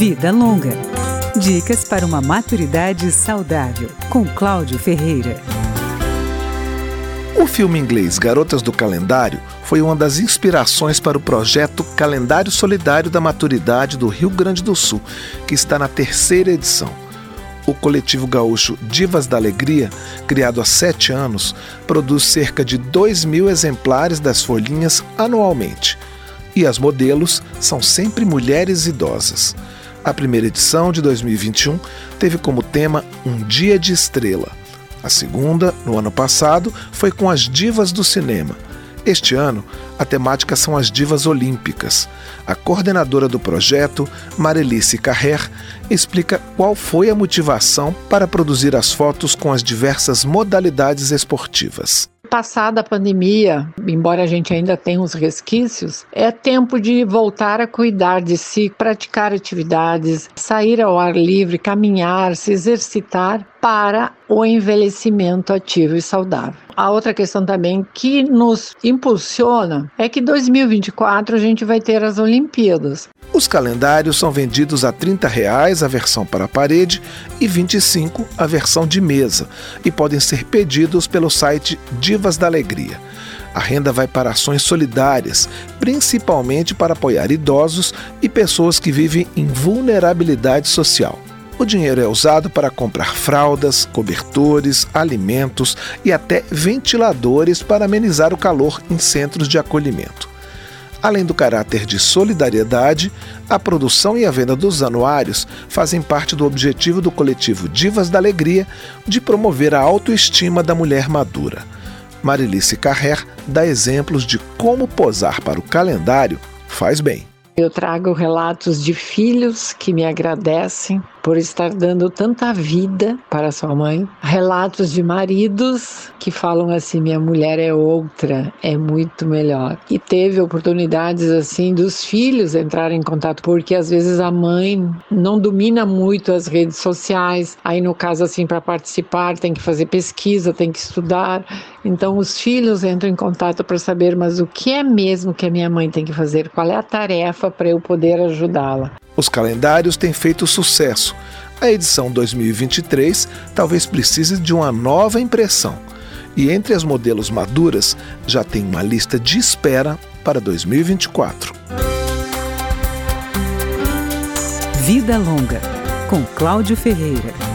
Vida Longa. Dicas para uma maturidade saudável, com Cláudio Ferreira. O filme inglês Garotas do Calendário foi uma das inspirações para o projeto Calendário Solidário da Maturidade do Rio Grande do Sul, que está na terceira edição. O coletivo gaúcho Divas da Alegria, criado há sete anos, produz cerca de 2 mil exemplares das folhinhas anualmente. E as modelos são sempre mulheres idosas. A primeira edição, de 2021, teve como tema Um Dia de Estrela. A segunda, no ano passado, foi com as divas do cinema. Este ano, a temática são as divas olímpicas. A coordenadora do projeto, Marelice Carrer, explica qual foi a motivação para produzir as fotos com as diversas modalidades esportivas passada a pandemia, embora a gente ainda tenha os resquícios, é tempo de voltar a cuidar de si, praticar atividades, sair ao ar livre, caminhar, se exercitar para o envelhecimento ativo e saudável. A outra questão também que nos impulsiona é que 2024 a gente vai ter as Olimpíadas. Os calendários são vendidos a 30 reais a versão para a parede e R$ 25 a versão de mesa e podem ser pedidos pelo site Divas da Alegria. A renda vai para ações solidárias, principalmente para apoiar idosos e pessoas que vivem em vulnerabilidade social. O dinheiro é usado para comprar fraldas, cobertores, alimentos e até ventiladores para amenizar o calor em centros de acolhimento. Além do caráter de solidariedade, a produção e a venda dos anuários fazem parte do objetivo do coletivo Divas da Alegria de promover a autoestima da mulher madura. Marilice Carrer dá exemplos de como posar para o calendário faz bem. Eu trago relatos de filhos que me agradecem por estar dando tanta vida para sua mãe. Relatos de maridos que falam assim: minha mulher é outra, é muito melhor. E teve oportunidades assim dos filhos entrarem em contato, porque às vezes a mãe não domina muito as redes sociais. Aí, no caso, assim, para participar, tem que fazer pesquisa, tem que estudar. Então, os filhos entram em contato para saber, mas o que é mesmo que a minha mãe tem que fazer? Qual é a tarefa para eu poder ajudá-la? Os calendários têm feito sucesso. A edição 2023 talvez precise de uma nova impressão. E entre as modelos maduras, já tem uma lista de espera para 2024. Vida Longa, com Cláudio Ferreira.